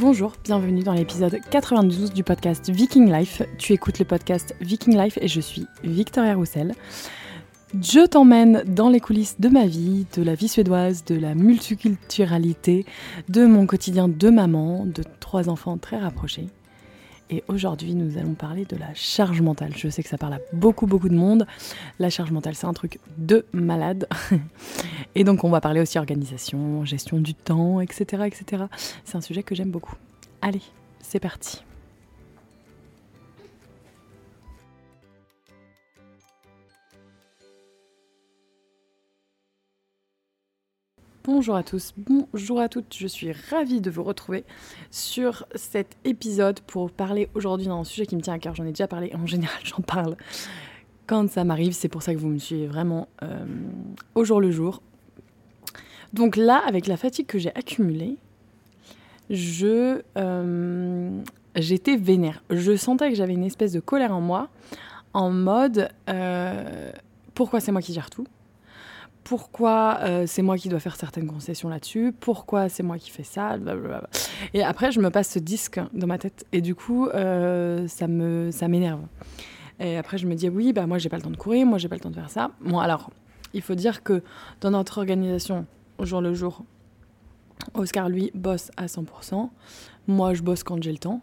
Bonjour, bienvenue dans l'épisode 92 du podcast Viking Life. Tu écoutes le podcast Viking Life et je suis Victoria Roussel. Je t'emmène dans les coulisses de ma vie, de la vie suédoise, de la multiculturalité, de mon quotidien de maman, de trois enfants très rapprochés. Et aujourd'hui, nous allons parler de la charge mentale. Je sais que ça parle à beaucoup, beaucoup de monde. La charge mentale, c'est un truc de malade. Et donc, on va parler aussi organisation, gestion du temps, etc. etc. C'est un sujet que j'aime beaucoup. Allez, c'est parti. Bonjour à tous, bonjour à toutes, je suis ravie de vous retrouver sur cet épisode pour parler aujourd'hui d'un sujet qui me tient à cœur. J'en ai déjà parlé, en général j'en parle quand ça m'arrive, c'est pour ça que vous me suivez vraiment euh, au jour le jour. Donc là, avec la fatigue que j'ai accumulée, je euh, j'étais vénère. Je sentais que j'avais une espèce de colère en moi, en mode euh, pourquoi c'est moi qui gère tout? Pourquoi euh, c'est moi qui dois faire certaines concessions là-dessus, pourquoi c'est moi qui fais ça. Et après, je me passe ce disque dans ma tête et du coup, euh, ça me ça m'énerve. Et après, je me dis oui, bah moi j'ai pas le temps de courir, moi j'ai pas le temps de faire ça. Bon, alors, il faut dire que dans notre organisation, au jour le jour, Oscar lui bosse à 100%, moi je bosse quand j'ai le temps.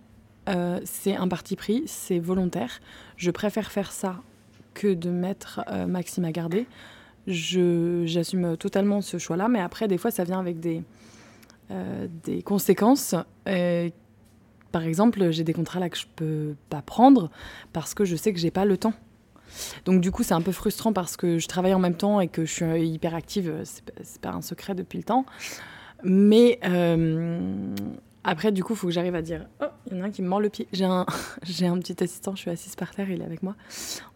Euh, c'est un parti pris, c'est volontaire. Je préfère faire ça que de mettre Maxime à garder j'assume totalement ce choix-là, mais après, des fois, ça vient avec des, euh, des conséquences. par exemple, j'ai des contrats là que je peux pas prendre parce que je sais que j'ai pas le temps. Donc du coup, c'est un peu frustrant parce que je travaille en même temps et que je suis hyper active. C'est pas un secret depuis le temps. Mais euh, après, du coup, il faut que j'arrive à dire Oh, il y en a un qui me mord le pied. J'ai un, j'ai un petit assistant, je suis assise par terre, il est avec moi.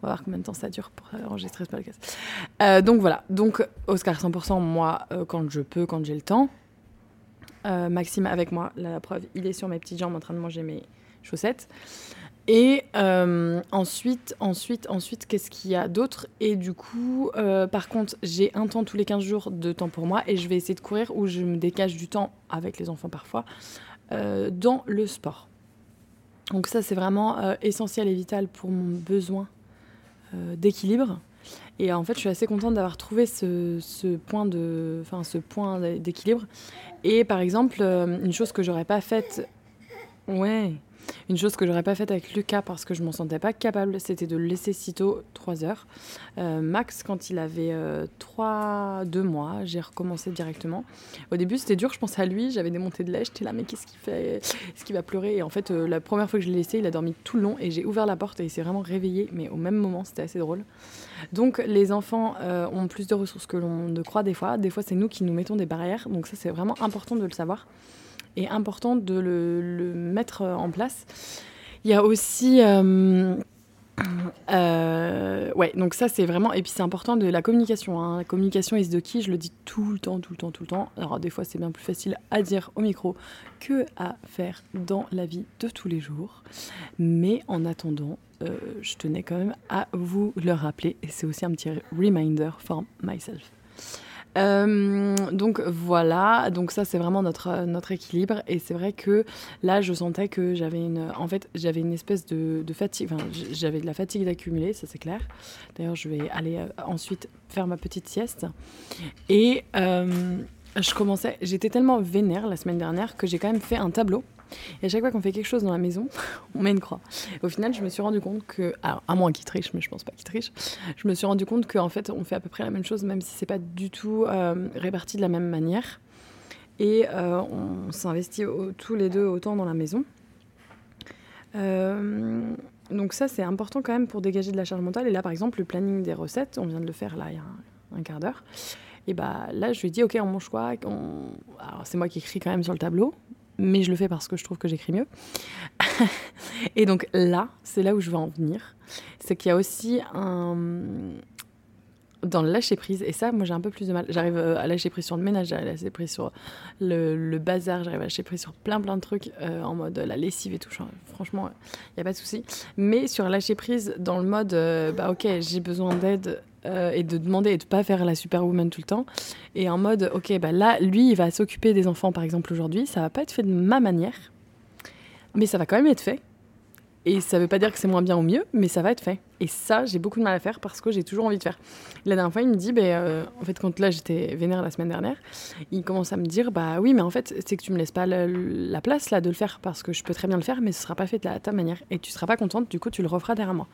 On va voir combien de temps ça dure pour enregistrer ce podcast. Euh, donc voilà, donc Oscar 100%, moi, euh, quand je peux, quand j'ai le temps. Euh, Maxime avec moi, la preuve, il est sur mes petites jambes en train de manger mes chaussettes. Et ensuite, ensuite, ensuite, qu'est-ce qu'il y a d'autre? Et du coup, par contre, j'ai un temps tous les 15 jours de temps pour moi et je vais essayer de courir où je me décache du temps avec les enfants parfois euh, dans le sport. Donc ça, c'est vraiment euh, essentiel et vital pour mon besoin euh, d'équilibre. Et en fait, je suis assez contente d'avoir trouvé ce, point ce point d'équilibre. Et par exemple, une chose que j'aurais pas faite, ouais, une chose que j'aurais pas faite avec Lucas parce que je m'en sentais pas capable, c'était de le laisser sitôt 3 heures. Euh, Max, quand il avait 3, euh, 2 mois, j'ai recommencé directement. Au début, c'était dur, je pensais à lui, j'avais des montées de lait, j'étais là, mais qu'est-ce qu'il fait? Est-ce qu'il va pleurer? Et en fait, euh, la première fois que je l'ai laissé, il a dormi tout le long et j'ai ouvert la porte et il s'est vraiment réveillé, mais au même moment, c'était assez drôle. Donc, les enfants ont plus de ressources que l'on ne croit des fois. Des fois, c'est nous qui nous mettons des barrières, donc ça, c'est vraiment important de le savoir et important de le, mettre en place. Il y a aussi... Euh, euh, ouais, donc ça c'est vraiment et puis c'est important de la communication. Hein. La communication is de qui, je le dis tout le temps, tout le temps, tout le temps. Alors des fois c'est bien plus facile à dire au micro que à faire dans la vie de tous les jours. Mais en attendant, euh, je tenais quand même à vous le rappeler et c'est aussi un petit reminder for myself. Euh, donc voilà, donc ça c'est vraiment notre, notre équilibre. Et c'est vrai que là je sentais que j'avais une, en fait j'avais une espèce de, fatigue, j'avais de la fatigue d'accumuler, ça c'est clair. D'ailleurs je vais aller euh, ensuite faire ma petite sieste. Et euh, je commençais, j'étais tellement vénère la semaine dernière que j'ai quand même fait un tableau et à chaque fois qu'on fait quelque chose dans la maison, on met une croix. au final, je me suis rendu compte que, alors à moins qu'il triche, mais je pense pas qu'il triche, je me suis rendu compte qu'en fait, on fait à peu près la même chose, même si c'est pas du tout euh, réparti de la même manière. Et euh, on s'investit tous les deux autant dans la maison. Euh, donc ça, c'est important quand même pour dégager de la charge mentale. Et là, par exemple, le planning des recettes, on vient de le faire là il y a un, quart d'heure. Et bah là, je lui ai dit, ok, on mange quoi? Alors c'est moi qui écris quand même sur le tableau, mais je le fais parce que je trouve que j'écris mieux. et donc là, c'est là où je veux en venir. C'est qu'il y a aussi un. Dans le lâcher prise, et ça, moi j'ai un peu plus de mal. J'arrive euh, à lâcher prise sur le ménage, j'arrive à lâcher prise sur le, bazar, j'arrive à lâcher prise sur plein plein de trucs euh, en mode la lessive et tout. Franchement, il n'y a pas de souci. Mais sur lâcher prise, dans le mode, euh, bah ok, j'ai besoin d'aide, euh, et de demander et de pas faire la superwoman tout le temps. Et en mode, ok, bah là, lui, il va s'occuper des enfants, par exemple, aujourd'hui. Ça va pas être fait de ma manière. Mais ça va quand même être fait. Et ça veut pas dire que c'est moins bien ou mieux, mais ça va être fait. Et ça, j'ai beaucoup de mal à faire parce que j'ai toujours envie de faire. La dernière fois, il me dit, bah, en fait, quand là j'étais vénère la semaine dernière, il commence à me dire, bah oui, mais en fait, c'est que tu me laisses pas la place là de le faire parce que je peux très bien le faire, mais ce sera pas fait de la, ta manière. Et tu seras pas contente, du coup, tu le referas derrière moi.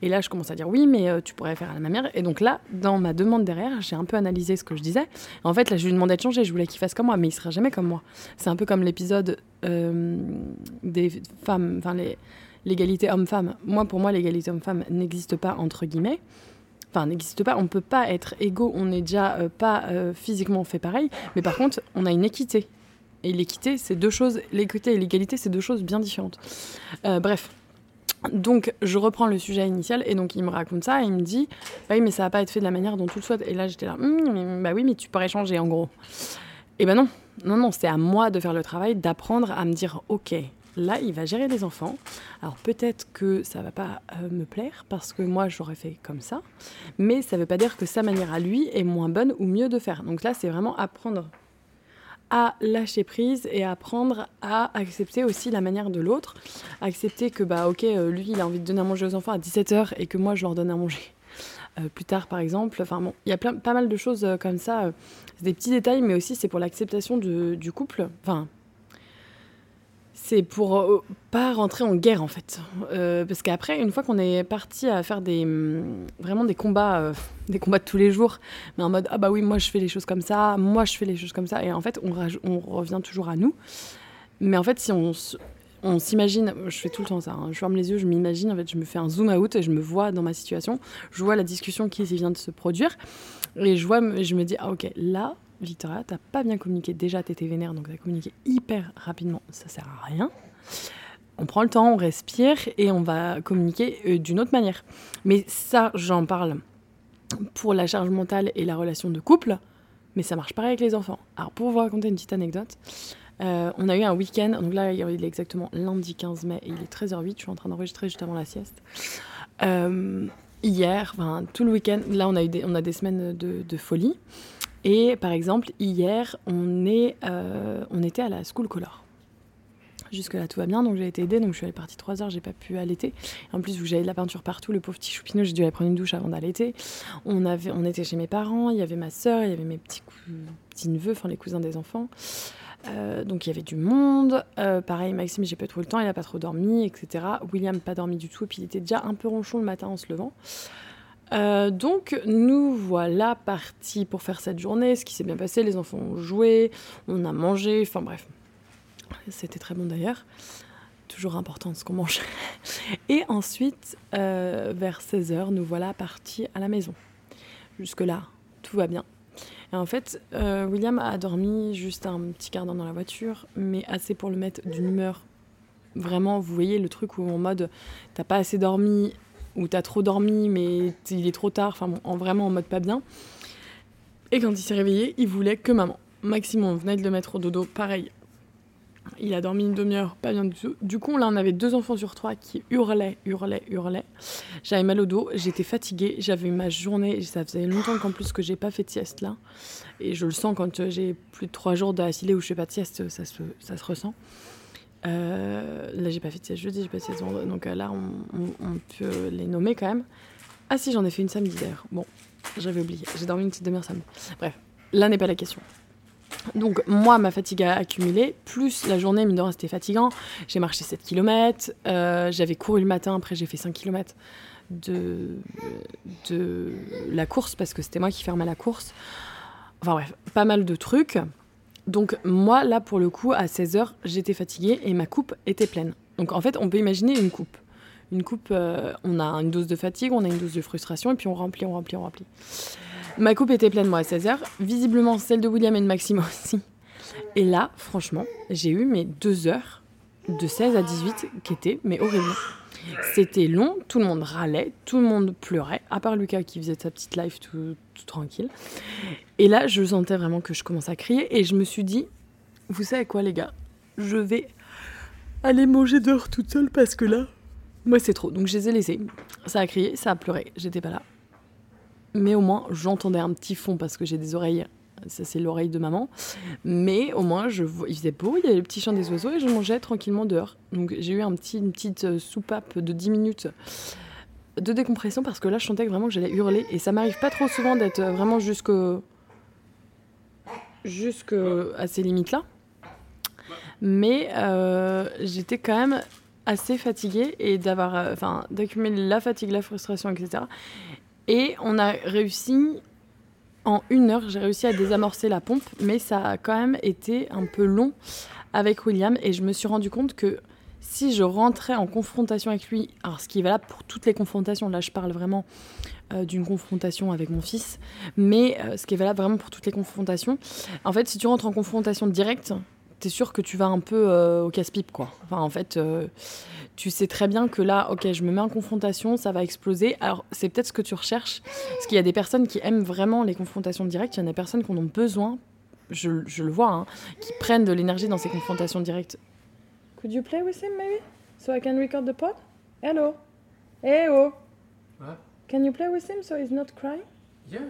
Et là, je commence à dire, oui, mais euh, tu pourrais faire à la manière. Et donc là, dans ma demande derrière, j'ai un peu analysé ce que je disais. En fait, là, je lui demandais de changer, je voulais qu'il fasse comme moi, mais il sera jamais comme moi. C'est un peu comme l'épisode euh, des femmes, enfin les l'égalité homme-femme. Moi, pour moi, l'égalité homme-femme n'existe pas entre guillemets. Enfin, n'existe pas. On ne peut pas être égaux. On n'est déjà euh, pas euh, physiquement fait pareil. Mais par contre, on a une équité. Et l'équité, c'est deux choses. L'équité et l'égalité, c'est deux choses bien différentes. Euh, bref. Donc, je reprends le sujet initial et donc il me raconte ça et il me dit bah Oui, mais ça va pas être fait de la manière dont tu le souhaites. Et là, j'étais là hum, Bah oui, mais tu pourrais changer en gros. Et ben non, non, non, c'est à moi de faire le travail, d'apprendre à me dire Ok, Là, il va gérer les enfants. Alors peut-être que ça va pas euh, me plaire parce que moi j'aurais fait comme ça, mais ça ne veut pas dire que sa manière à lui est moins bonne ou mieux de faire. Donc là, c'est vraiment apprendre à lâcher prise et apprendre à accepter aussi la manière de l'autre. Accepter que, bah ok, euh, lui, il a envie de donner à manger aux enfants à 17h et que moi, je leur donne à manger euh, plus tard, par exemple. Enfin bon, il y a plein, pas mal de choses comme ça. c'est des petits détails, mais aussi c'est pour l'acceptation du couple. Enfin, c'est pour euh, pas rentrer en guerre en fait. Euh, parce qu'après, une fois qu'on est parti à faire des mm, vraiment des combats, euh, des combats de tous les jours, mais en mode ah bah oui moi je fais les choses comme ça, moi je fais les choses comme ça, et en fait on, revient toujours à nous. Mais en fait si on, s'imagine, je fais tout le temps ça, hein, je ferme les yeux, je m'imagine, en fait je me fais un zoom out et je me vois dans ma situation, je vois la discussion qui vient de se produire, et je me dis ah ok là Victoria, t'as pas bien communiqué. Déjà, t'étais vénère, donc t'as communiqué hyper rapidement. Ça sert à rien. On prend le temps, on respire et on va communiquer euh, d'une autre manière. Mais ça, j'en parle pour la charge mentale et la relation de couple, mais ça marche pareil avec les enfants. Alors, pour vous raconter une petite anecdote, euh, on a eu un week-end, donc là, il est exactement lundi 15 mai, et il est 13h08, je suis en train d'enregistrer juste avant la sieste. Euh, hier, tout le week-end, là, on a, eu des, on a des semaines de folie. Et par exemple, hier, on, est, euh, on était à la School Color. Jusque-là, tout va bien, donc j'ai été aidée, donc je suis allée partie 3 heures, j'ai pas pu allaiter. En plus, vous j'avais de la peinture partout, le pauvre petit choupinot, j'ai dû aller prendre une douche avant d'allaiter. On, avait, on était chez mes parents, il y avait ma soeur, il y avait mes petits, petits neveux, enfin les cousins des enfants. Euh, donc il y avait du monde. Euh, pareil, Maxime, j'ai pas trop le temps, il a pas trop dormi, etc. William, pas dormi du tout, et puis il était déjà un peu ronchon le matin en se levant. Euh, donc nous voilà partis pour faire cette journée, ce qui s'est bien passé, les enfants ont joué, on a mangé, enfin bref, c'était très bon d'ailleurs, toujours important ce qu'on mange. Et ensuite, euh, vers 16h, nous voilà partis à la maison. Jusque-là, tout va bien. Et en fait, euh, William a dormi juste un petit quart d'heure dans la voiture, mais assez pour le mettre d'une humeur. Vraiment, vous voyez le truc où en mode, t'as pas assez dormi, où t'as trop dormi, mais il est trop tard, enfin en vraiment en mode pas bien. Et quand il s'est réveillé, il voulait que maman. Maximum, on venait de le mettre au dodo, pareil. Il a dormi une demi-heure, pas bien du tout. Du coup, là, on avait deux enfants sur trois qui hurlaient, hurlaient, hurlaient. J'avais mal au dos, j'étais fatiguée, j'avais ma journée, ça faisait longtemps qu'en plus que j'ai pas fait de sieste là. Et je le sens quand j'ai plus de trois jours d'affilée où je fais pas de sieste, ça se, ça se ressent. Euh, là, j'ai pas fait de jeudi, j'ai pas fait de vendredi. Donc euh, là, on, peut les nommer quand même. Ah si, j'en ai fait une samedi d'ailleurs. Bon, j'avais oublié. J'ai dormi une petite demi-heure samedi. Bref, là n'est pas la question. Donc moi, ma fatigue a accumulé, plus la journée, mine de rien, c'était fatigant. J'ai marché 7 km, euh, j'avais couru le matin, après j'ai fait 5 km de, de la course, parce que c'était moi qui fermais la course. Enfin bref, pas mal de trucs. Donc moi, là, pour le coup, à 16h, j'étais fatiguée et ma coupe était pleine. Donc en fait, on peut imaginer une coupe. Une coupe, euh, on a une dose de fatigue, on a une dose de frustration, et puis on remplit, on remplit, on remplit. Ma coupe était pleine, moi, à 16h. Visiblement, celle de William et de Maxime aussi. Et là, franchement, j'ai eu mes deux heures de 16 à 18 qui étaient mais horribles. C'était long, tout le monde râlait, tout le monde pleurait, à part Lucas qui faisait sa petite life tout, tranquille. Et là, je sentais vraiment que je commençais à crier et je me suis dit, vous savez quoi les gars, je vais aller manger dehors toute seule parce que là, moi c'est trop. Donc je les ai laissés. Ça a crié, ça a pleuré, j'étais pas là. Mais au moins, j'entendais un petit fond parce que j'ai des oreilles Ça, c'est l'oreille de maman. Mais au moins, je, il faisait beau, il y avait le petit chant des oiseaux et je mangeais tranquillement dehors. Donc j'ai eu une petite euh, soupape de 10 minutes de décompression parce que là, je sentais vraiment que j'allais hurler. Et ça m'arrive pas trop souvent d'être vraiment jusque jusque à ces limites-là. Mais euh, j'étais quand même assez fatiguée et d'avoir, euh, enfin, d'accumuler la fatigue, la frustration, etc. Et on a réussi en une heure, j'ai réussi à désamorcer la pompe, mais ça a quand même été un peu long avec William et je me suis rendu compte que si je rentrais en confrontation avec lui, alors ce qui est valable pour toutes les confrontations, là je parle vraiment euh, d'une confrontation avec mon fils, mais euh, ce qui est valable vraiment pour toutes les confrontations, en fait si tu rentres en confrontation directe, t'es sûr que tu vas un peu euh, au casse-pipe quoi. Enfin en fait tu sais très bien que là, ok, je me mets en confrontation, ça va exploser. Alors, c'est peut-être ce que tu recherches, parce qu'il y a des personnes qui aiment vraiment les confrontations directes, il y en a des personnes qui en ont besoin, je, je le vois, hein, qui prennent de l'énergie dans ces confrontations directes. Could you play with him, maybe? So I can record the pod? Hello? Hey, oh! What? Can you play with him so he's not crying? Yeah.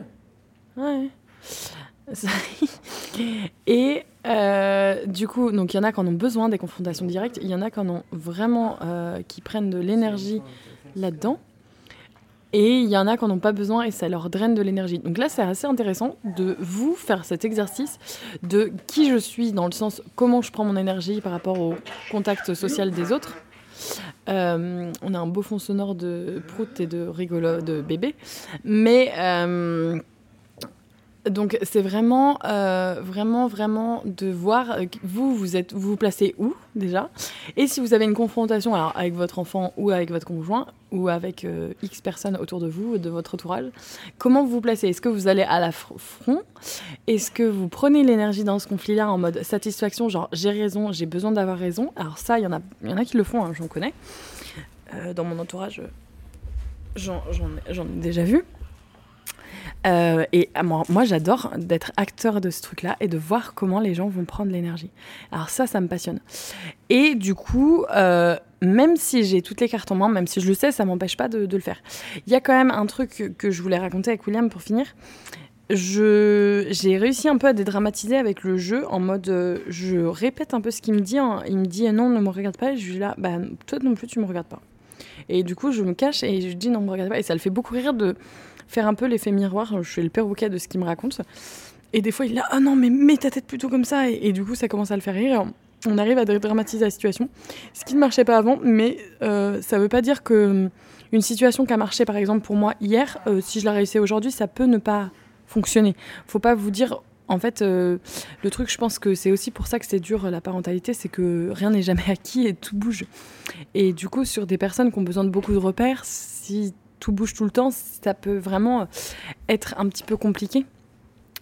Ouais. Et euh, du coup, donc il y en a qui en ont besoin des confrontations directes, il y en a qui en ont vraiment euh, qui prennent de l'énergie là-dedans. Et il y en a qui n'en ont pas besoin et ça leur draine de l'énergie. Donc là, c'est assez intéressant de vous faire cet exercice de qui je suis, dans le sens comment je prends mon énergie par rapport au contact social des autres. Euh, on a un beau fond sonore de prout et de rigolo de bébé. Mais donc c'est vraiment, euh, vraiment, vraiment de voir euh, vous, vous êtes, vous vous placez où déjà, et si vous avez une confrontation alors avec votre enfant ou avec votre conjoint ou avec euh, X personnes autour de vous, de votre entourage, comment vous vous placez? Est-ce que vous allez à la front? Est-ce que vous prenez l'énergie dans ce conflit-là en mode satisfaction, genre j'ai raison, j'ai besoin d'avoir raison? Alors ça, il y en a, il y en a qui le font, hein, j'en connais. dans mon entourage, j'en ai déjà vu. Euh, et ah, moi, j'adore d'être acteur de ce truc-là et de voir comment les gens vont prendre l'énergie. Alors ça, ça me passionne. Et du coup, euh, même si j'ai toutes les cartes en main, même si je le sais, ça m'empêche pas de, le faire. Il y a quand même un truc que je voulais raconter avec William pour finir. J'ai réussi un peu à dédramatiser avec le jeu en mode euh, je répète un peu ce qu'il me dit. Hein. Il me dit non, ne me regarde pas. Et je lui dis là, bah, toi non plus, tu me regardes pas. Et du coup, je me cache et je dis non, ne me regarde pas. Et ça le fait beaucoup rire de faire un peu l'effet miroir. Je suis le perroquet de ce qu'il me raconte. Et des fois, il est là, ah non, mais mets ta tête plutôt comme ça. Et, du coup, ça commence à le faire rire. On arrive à dramatiser la situation. Ce qui ne marchait pas avant, mais euh, ça ne veut pas dire que une situation qui a marché, par exemple, pour moi hier, euh, si je la réussis aujourd'hui, ça peut ne pas fonctionner. Faut pas vous dire, en fait, euh, le truc, je pense que c'est aussi pour ça que c'est dur la parentalité, c'est que rien n'est jamais acquis et tout bouge. Et du coup, sur des personnes qui ont besoin de beaucoup de repères, si tout bouge tout le temps, ça peut vraiment être un petit peu compliqué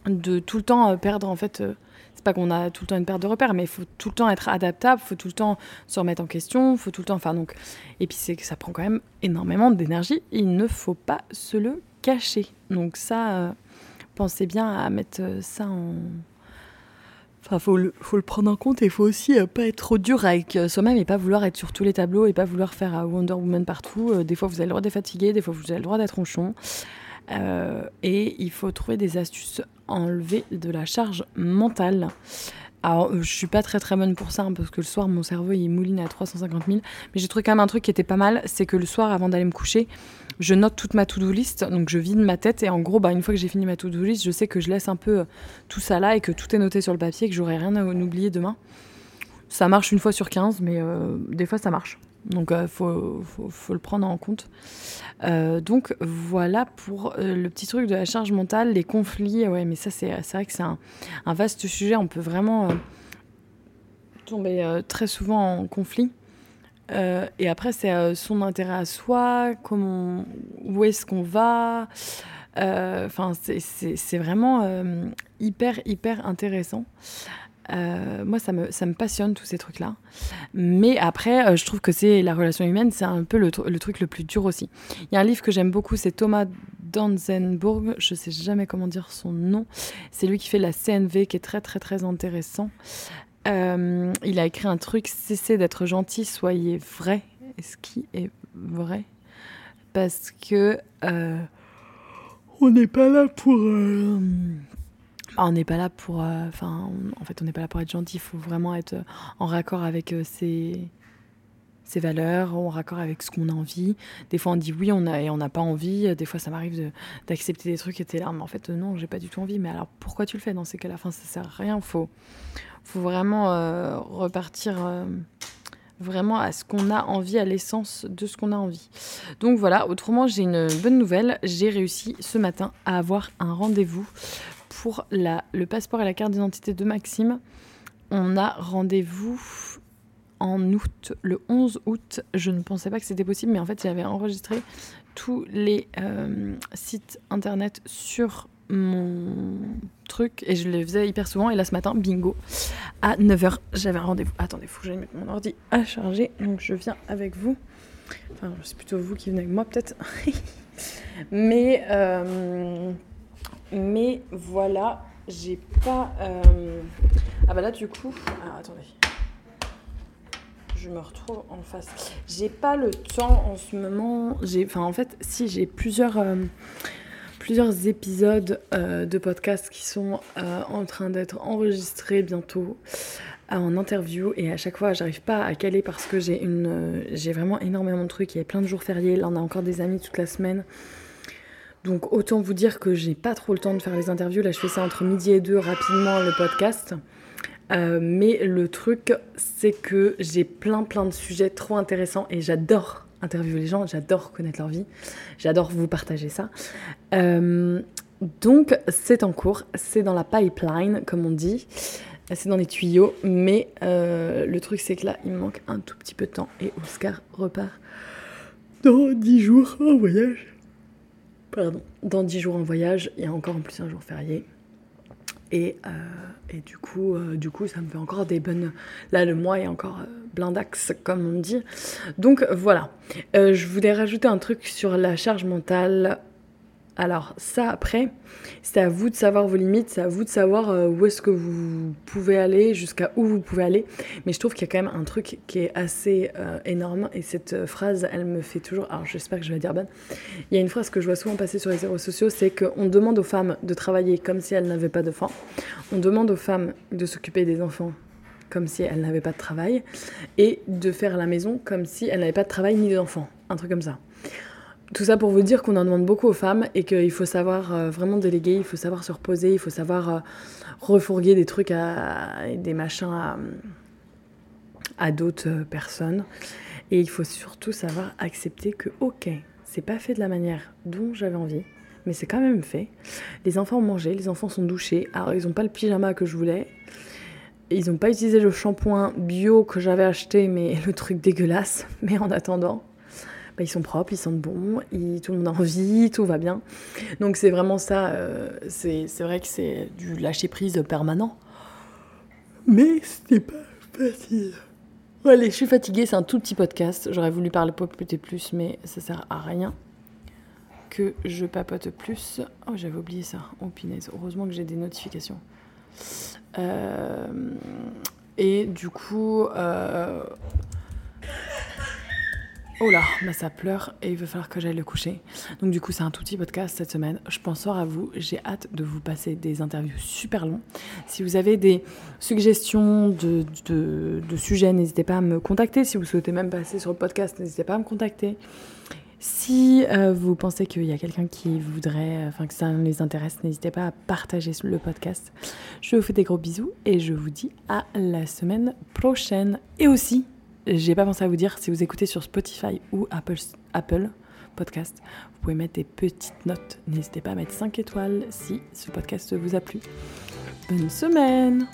de tout le temps euh, perdre en fait. Euh, c'est pas qu'on a tout le temps une perte de repères, mais il faut tout le temps être adaptable, faut tout le temps se remettre en question, faut tout le temps. Enfin donc, et puis c'est que ça prend quand même énormément d'énergie. Il ne faut pas se le cacher. Donc ça, euh, pensez bien à mettre ça en Enfin, faut le, prendre en compte et il faut aussi euh, pas être trop dur avec euh, soi-même et pas vouloir être sur tous les tableaux et pas vouloir faire euh, Wonder Woman partout. des fois, vous avez le droit d'être fatigué, des fois, vous avez le droit d'être ronchon. et il faut trouver des astuces, enlever de la charge mentale. Alors, je suis pas très très bonne pour ça, hein, parce que le soir, mon cerveau, il mouline à 350 000. Mais j'ai trouvé quand même un truc qui était pas mal, c'est que le soir, avant d'aller me coucher, je note toute ma to-do list, donc je vide ma tête et en gros, bah, une fois que j'ai fini ma to-do list, je sais que je laisse un peu euh, tout ça là et que tout est noté sur le papier, que j'aurai rien à oublier demain. Ça marche une fois sur 15, mais euh, des fois ça marche. Donc il euh, faut, faut, le prendre en compte. donc voilà pour le petit truc de la charge mentale, les conflits. Ouais, mais ça c'est vrai que c'est un, vaste sujet. On peut vraiment tomber très souvent en conflit. Euh, et après, c'est euh, son intérêt à soi, comment, où est-ce qu'on va. Euh, enfin, c'est vraiment hyper, hyper intéressant. Moi, ça me, ça me passionne, tous ces trucs-là. Mais après, je trouve que c'est la relation humaine, c'est un peu le, truc le plus dur aussi. Il y a un livre que j'aime beaucoup, c'est Thomas Danzenburg, je sais jamais comment dire son nom. C'est lui qui fait la CNV, qui est très, très, très intéressant. Euh, il a écrit un truc cessez d'être gentil, soyez vrai. ce qui est vrai? Parce que euh, on n'est pas là pour euh, on n'est pas là pour. Enfin, en fait, on n'est pas là pour être gentil. Il faut vraiment être en raccord avec ses, ses valeurs, en raccord avec ce qu'on a envie. Des fois, on dit oui, on a et on n'a pas envie. Des fois, ça m'arrive d'accepter des trucs et t'es là, mais en fait, non, j'ai pas du tout envie. Mais alors, pourquoi tu le fais dans ces cas-là? Enfin, ça sert à rien. Faut, faut vraiment euh, repartir. Euh, vraiment à ce qu'on a envie, à l'essence de ce qu'on a envie. Donc voilà, autrement j'ai une bonne nouvelle, j'ai réussi ce matin à avoir un rendez-vous pour la, le passeport et la carte d'identité de Maxime. On a rendez-vous en août, le 11 août. Je ne pensais pas que c'était possible, mais en fait, j'avais enregistré tous les euh, sites internet sur mon truc et je les faisais hyper souvent. Et là, ce matin, bingo, à 9h, j'avais un rendez-vous. Attendez, faut que j'aille mettre mon ordi à charger. Donc, je viens avec vous. Enfin, c'est plutôt vous qui venez avec moi, peut-être. mais, euh, mais voilà, j'ai pas. Euh, ah, bah là, du coup. Alors, attendez je me retrouve en face. J'ai pas le temps en ce moment. J'ai, enfin, en fait, si j'ai plusieurs, euh, épisodes euh, de podcast qui sont en train d'être enregistrés bientôt en interview et à chaque fois j'arrive pas à caler parce que j'ai une j'ai vraiment énormément de trucs il y a plein de jours fériés là on a encore des amis toute la semaine donc autant vous dire que j'ai pas trop le temps de faire les interviews là je fais ça entre midi et deux rapidement le podcast euh, mais le truc, c'est que j'ai plein plein de sujets trop intéressants et j'adore interviewer les gens, j'adore connaître leur vie, j'adore vous partager ça. Euh, donc c'est en cours, c'est dans la pipeline comme on dit, c'est dans les tuyaux, mais euh, le truc c'est que là il me manque un tout petit peu de temps et Oscar repart dans 10 jours en voyage. Pardon, dans 10 jours en voyage, il y a encore en plus un jour férié. Et, euh, et du, coup, euh, du coup, ça me fait encore des bonnes... Là, le mois est encore euh, blindax, comme on dit. Donc voilà. je voulais rajouter un truc sur la charge mentale alors ça, après, c'est à vous de savoir vos limites, c'est à vous de savoir euh, où est-ce que vous pouvez aller, jusqu'à où vous pouvez aller. Mais je trouve qu'il y a quand même un truc qui est assez euh, énorme, et cette euh, phrase, elle me fait toujours... Alors j'espère que je vais dire bonne. Il y a une phrase que je vois souvent passer sur les réseaux sociaux, c'est qu'on demande aux femmes de travailler comme si elles n'avaient pas d'enfants. On demande aux femmes de s'occuper des enfants comme si elles n'avaient pas de travail, et de faire la maison comme si elles n'avaient pas de travail ni d'enfants. Un truc comme ça. Tout ça pour vous dire qu'on en demande beaucoup aux femmes et qu'il faut savoir euh, vraiment déléguer, il faut savoir se reposer, il faut savoir euh, refourguer des trucs à, des machins à, à d'autres euh, personnes. Et il faut surtout savoir accepter que, ok, c'est pas fait de la manière dont j'avais envie, mais c'est quand même fait. Les enfants ont mangé, les enfants sont douchés, alors ils n'ont pas le pyjama que je voulais. Ils n'ont pas utilisé le shampoing bio que j'avais acheté, mais le truc dégueulasse. Mais en attendant, ils sont propres, ils sentent bon, tout le monde a envie, tout va bien. Donc c'est vraiment ça, euh, c'est vrai que c'est du lâcher prise permanent. Mais c'était pas facile. Allez, je suis fatiguée, c'est un tout petit podcast. J'aurais voulu parler papoter plus, mais ça sert à rien que je papote plus. Oh, j'avais oublié ça. Oh, punaise. Heureusement que j'ai des notifications. Euh, et du coup, euh, Oh là, bah ça pleure et il va falloir que j'aille le coucher. Donc du coup, c'est un tout petit podcast cette semaine. Je pense fort à vous. J'ai hâte de vous passer des interviews super longs. Si vous avez des suggestions de, de, sujets, n'hésitez pas à me contacter. Si vous souhaitez même passer sur le podcast, n'hésitez pas à me contacter. Si euh, vous pensez qu'il y a quelqu'un qui voudrait, enfin que ça les intéresse, n'hésitez pas à partager le podcast. Je vous fais des gros bisous et je vous dis à la semaine prochaine. Et aussi, j'ai pas pensé à vous dire, si vous écoutez sur Spotify ou Apple, Apple Podcast, vous pouvez mettre des petites notes. N'hésitez pas à mettre 5 étoiles si ce podcast vous a plu. Bonne semaine